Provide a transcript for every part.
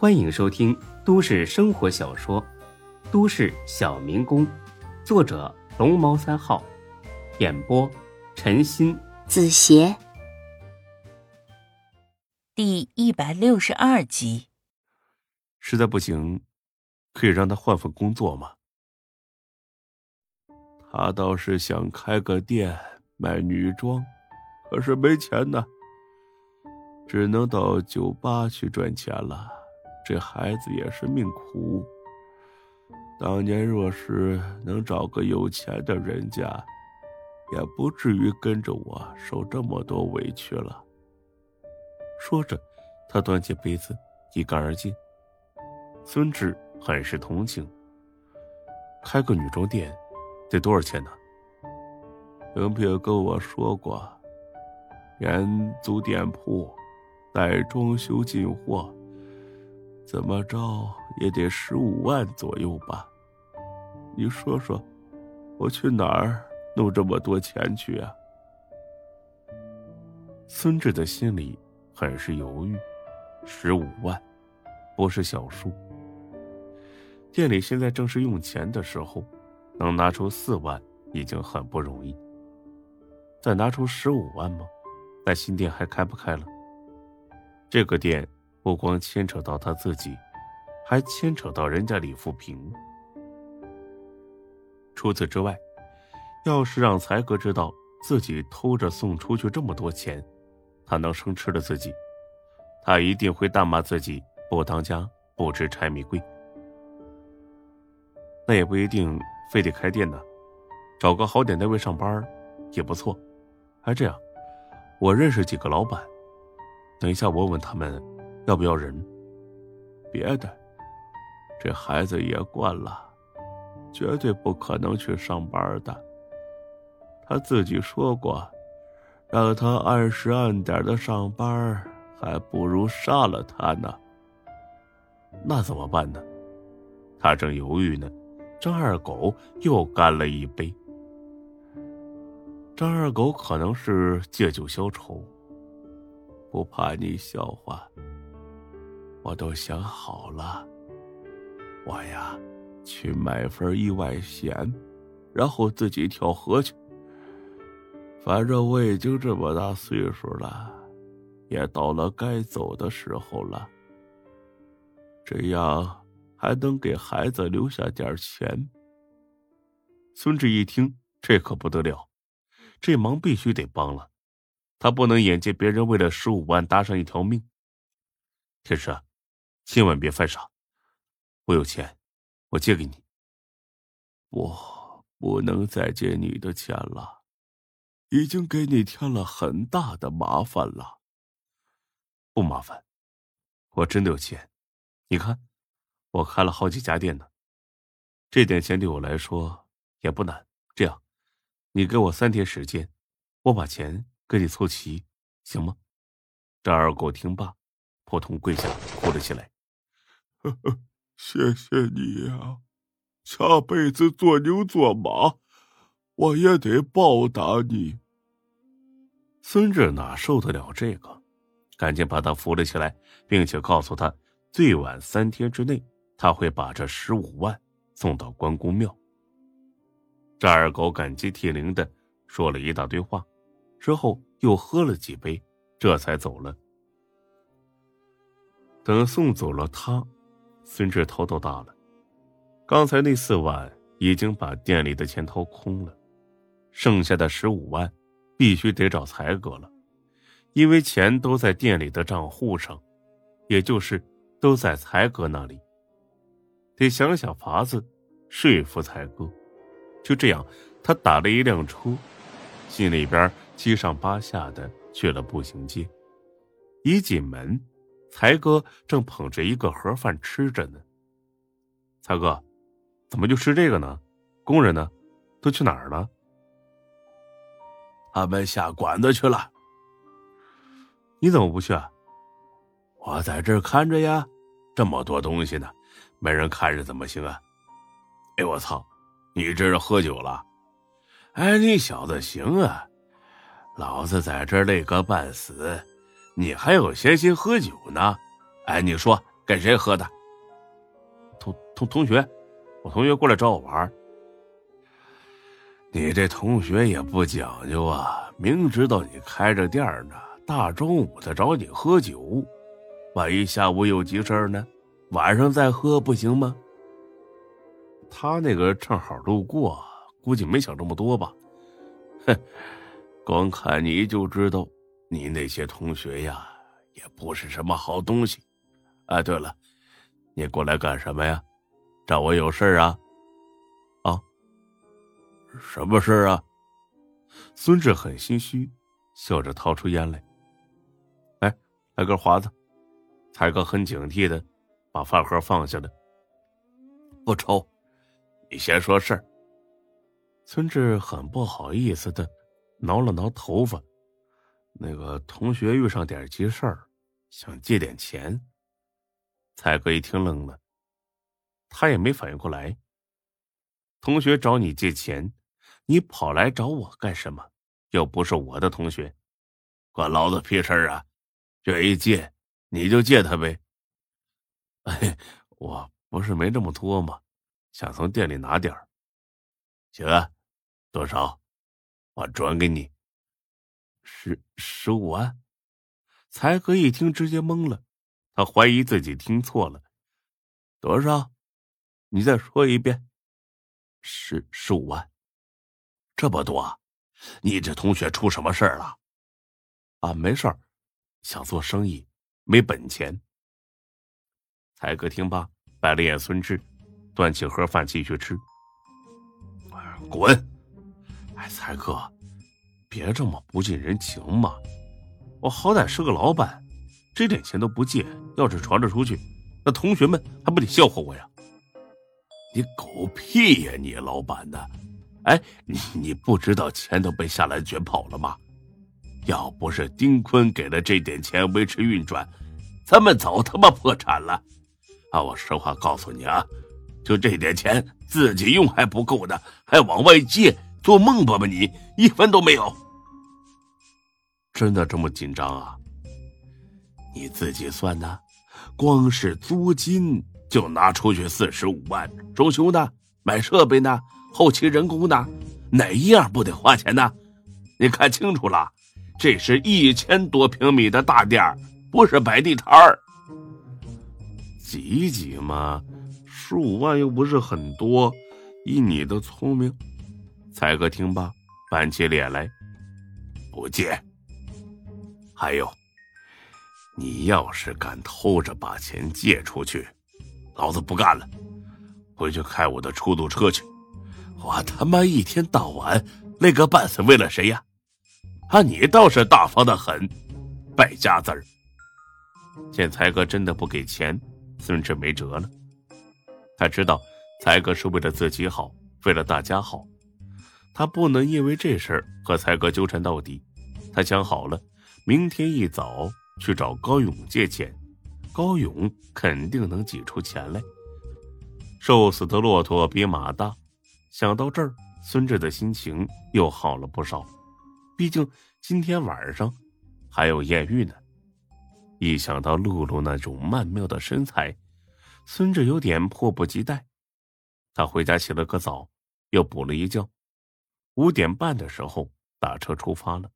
欢迎收听都市生活小说《都市小民工》，作者龙猫三号，演播陈鑫、子邪，第一百六十二集。实在不行，可以让他换份工作吗？他倒是想开个店卖女装，可是没钱呢。只能到酒吧去赚钱了，这孩子也是命苦。当年若是能找个有钱的人家，也不至于跟着我受这么多委屈了。说着，他端起杯子一干而尽。孙志很是同情。开个女装店，得多少钱呢？平平跟我说过，连租店铺。带装修进货，怎么着也得十五万左右吧？你说说，我去哪儿弄这么多钱去啊？孙志的心里很是犹豫，十五万不是小数。店里现在正是用钱的时候，能拿出四万已经很不容易，再拿出十五万吗？那新店还开不开了？这个店不光牵扯到他自己，还牵扯到人家李富平。除此之外，要是让才哥知道自己偷着送出去这么多钱，他能生吃了自己，他一定会大骂自己不当家不知柴米贵。那也不一定非得开店呢，找个好点单位上班也不错。还这样，我认识几个老板。等一下，我问他们要不要人。别的，这孩子也惯了，绝对不可能去上班的。他自己说过，让他按时按点的上班，还不如杀了他呢。那怎么办呢？他正犹豫呢，张二狗又干了一杯。张二狗可能是借酒消愁。不怕你笑话，我都想好了。我呀，去买份意外险，然后自己跳河去。反正我已经这么大岁数了，也到了该走的时候了。这样还能给孩子留下点钱。孙志一听，这可不得了，这忙必须得帮了。他不能眼见别人为了十五万搭上一条命。天师，千万别犯傻。我有钱，我借给你。我不能再借你的钱了，已经给你添了很大的麻烦了。不麻烦，我真的有钱。你看，我开了好几家店呢。这点钱对我来说也不难。这样，你给我三天时间，我把钱。给你凑齐，行吗？张二狗听罢，扑通跪下，哭了起来。谢谢你呀，下辈子做牛做马，我也得报答你。孙志哪受得了这个，赶紧把他扶了起来，并且告诉他，最晚三天之内，他会把这十五万送到关公庙。张二狗感激涕零的说了一大堆话。之后又喝了几杯，这才走了。等送走了他，孙志头都大了。刚才那四万已经把店里的钱掏空了，剩下的十五万必须得找才哥了，因为钱都在店里的账户上，也就是都在才哥那里。得想想法子说服才哥。就这样，他打了一辆车，心里边。七上八下的去了步行街，一进门，才哥正捧着一个盒饭吃着呢。才哥，怎么就吃这个呢？工人呢？都去哪儿了？他们下馆子去了。你怎么不去啊？我在这儿看着呀，这么多东西呢，没人看着怎么行啊？哎，我操，你这是喝酒了？哎，你小子行啊！老子在这累个半死，你还有闲心喝酒呢？哎，你说跟谁喝的？同同同学，我同学过来找我玩。你这同学也不讲究啊！明知道你开着店呢，大中午的找你喝酒，万一下午有急事呢，晚上再喝不行吗？他那个正好路过，估计没想这么多吧。哼，光看你就知道，你那些同学呀，也不是什么好东西。哎，对了，你过来干什么呀？找我有事啊？啊？什么事啊？孙志很心虚，笑着掏出烟来。来，来根华子。才哥很警惕的把饭盒放下了。不抽，你先说事儿。孙志很不好意思的挠了挠头发，那个同学遇上点急事儿，想借点钱。蔡哥一听愣了，他也没反应过来。同学找你借钱，你跑来找我干什么？又不是我的同学，关老子屁事儿啊！愿意借你就借他呗。哎，我不是没这么多吗？想从店里拿点儿，行啊。多少？我转给你。十十五万。才哥一听，直接懵了，他怀疑自己听错了。多少？你再说一遍。十十五万。这么多？你这同学出什么事儿了？啊，没事儿，想做生意，没本钱。才哥听罢，白了眼孙志，端起盒饭继续吃。滚！哎，才哥，别这么不近人情嘛！我好歹是个老板，这点钱都不借，要是传了出去，那同学们还不得笑话我呀？你狗屁呀！你老板呢？哎，你你不知道钱都被夏兰卷跑了吗？要不是丁坤给了这点钱维持运转，咱们早他妈破产了。啊，我实话告诉你啊，就这点钱自己用还不够呢，还往外借。做梦吧吧！你一分都没有，真的这么紧张啊？你自己算呢，光是租金就拿出去四十五万，装修呢，买设备呢，后期人工呢，哪一样不得花钱呢？你看清楚了，这是一千多平米的大店不是摆地摊儿。挤挤嘛，十五万又不是很多，以你的聪明。才哥听罢，板起脸来，不借。还有，你要是敢偷着把钱借出去，老子不干了，回去开我的出租车去。我他妈一天到晚累个半死，为了谁呀？啊，你倒是大方的很，败家子儿。见才哥真的不给钱，孙志没辙了。他知道才哥是为了自己好，为了大家好。他不能因为这事儿和才哥纠缠到底。他想好了，明天一早去找高勇借钱，高勇肯定能挤出钱来。瘦死的骆驼比马大。想到这儿，孙志的心情又好了不少。毕竟今天晚上还有艳遇呢。一想到露露那种曼妙的身材，孙志有点迫不及待。他回家洗了个澡，又补了一觉。五点半的时候打车出发了，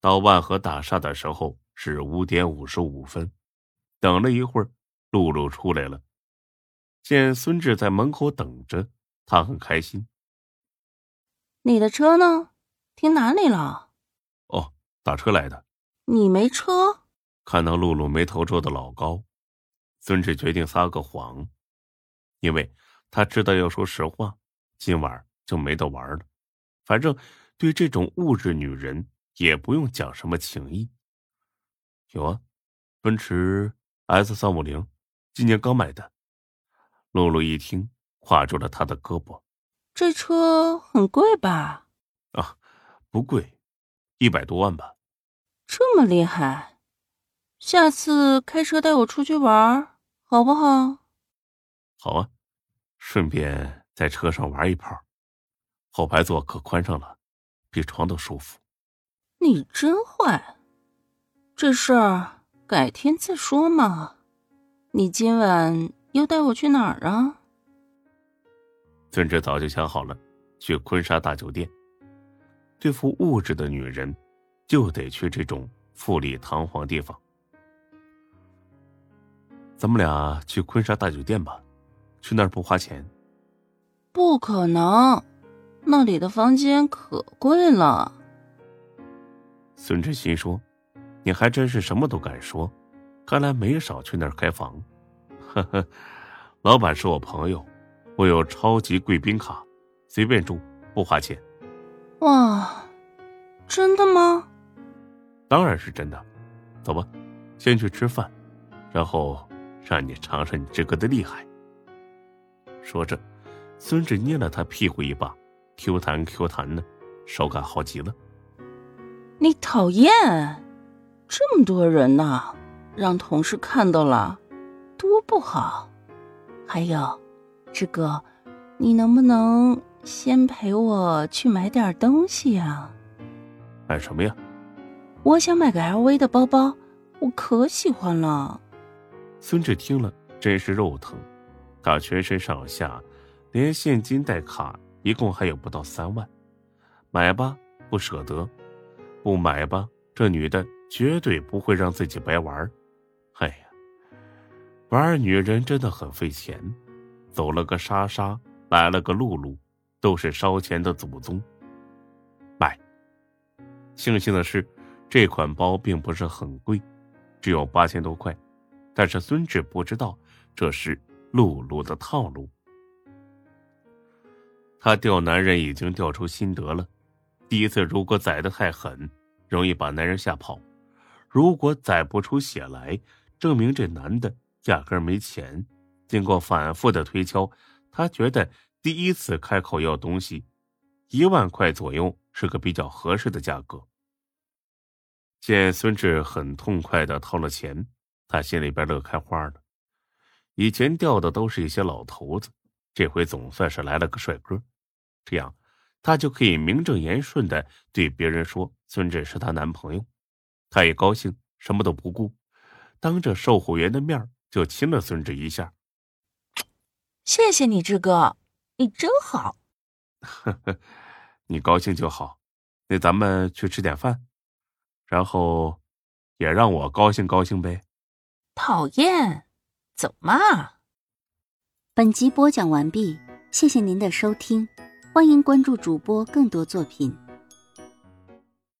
到万和大厦的时候是五点五十五分。等了一会儿，露露出来了，见孙志在门口等着，他很开心。你的车呢？停哪里了？哦，打车来的。你没车？看到露露眉头皱的老高，孙志决定撒个谎，因为他知道要说实话，今晚就没得玩了。反正对这种物质女人也不用讲什么情义。有啊，奔驰 S 三五零，今年刚买的。露露一听，挎住了他的胳膊。这车很贵吧？啊，不贵，一百多万吧。这么厉害，下次开车带我出去玩，好不好？好啊，顺便在车上玩一炮。后排座可宽敞了，比床都舒服。你真坏，这事儿改天再说嘛。你今晚要带我去哪儿啊？孙志早就想好了，去坤沙大酒店。对付物质的女人，就得去这种富丽堂皇地方。咱们俩去坤沙大酒店吧，去那儿不花钱。不可能，那里的房间可贵了。孙志新说：“你还真是什么都敢说，看来没少去那儿开房。”呵呵，老板是我朋友，我有超级贵宾卡，随便住不花钱。哇，真的吗？当然是真的。走吧，先去吃饭，然后让你尝尝你这个的厉害。说着，孙志捏了他屁股一把，Q 弹 Q 弹的，手感好极了。你讨厌，这么多人呐，让同事看到了，多不好。还有，志哥，你能不能？先陪我去买点东西呀。买什么呀？我想买个 LV 的包包，我可喜欢了。孙志听了真是肉疼，他全身上下连现金带卡一共还有不到三万，买吧不舍得，不买吧这女的绝对不会让自己白玩。哎呀，玩女人真的很费钱，走了个莎莎，来了个露露。都是烧钱的祖宗。买。庆幸的是，这款包并不是很贵，只有八千多块。但是孙志不知道这是露露的套路。他钓男人已经钓出心得了：第一次如果宰得太狠，容易把男人吓跑；如果宰不出血来，证明这男的压根没钱。经过反复的推敲，他觉得。第一次开口要东西，一万块左右是个比较合适的价格。见孙志很痛快的掏了钱，他心里边乐开花了。以前钓的都是一些老头子，这回总算是来了个帅哥，这样他就可以名正言顺的对别人说孙志是他男朋友。他也高兴，什么都不顾，当着售货员的面就亲了孙志一下。谢谢你，志哥。你真好，呵呵，你高兴就好。那咱们去吃点饭，然后也让我高兴高兴呗。讨厌，走嘛。本集播讲完毕，谢谢您的收听，欢迎关注主播更多作品。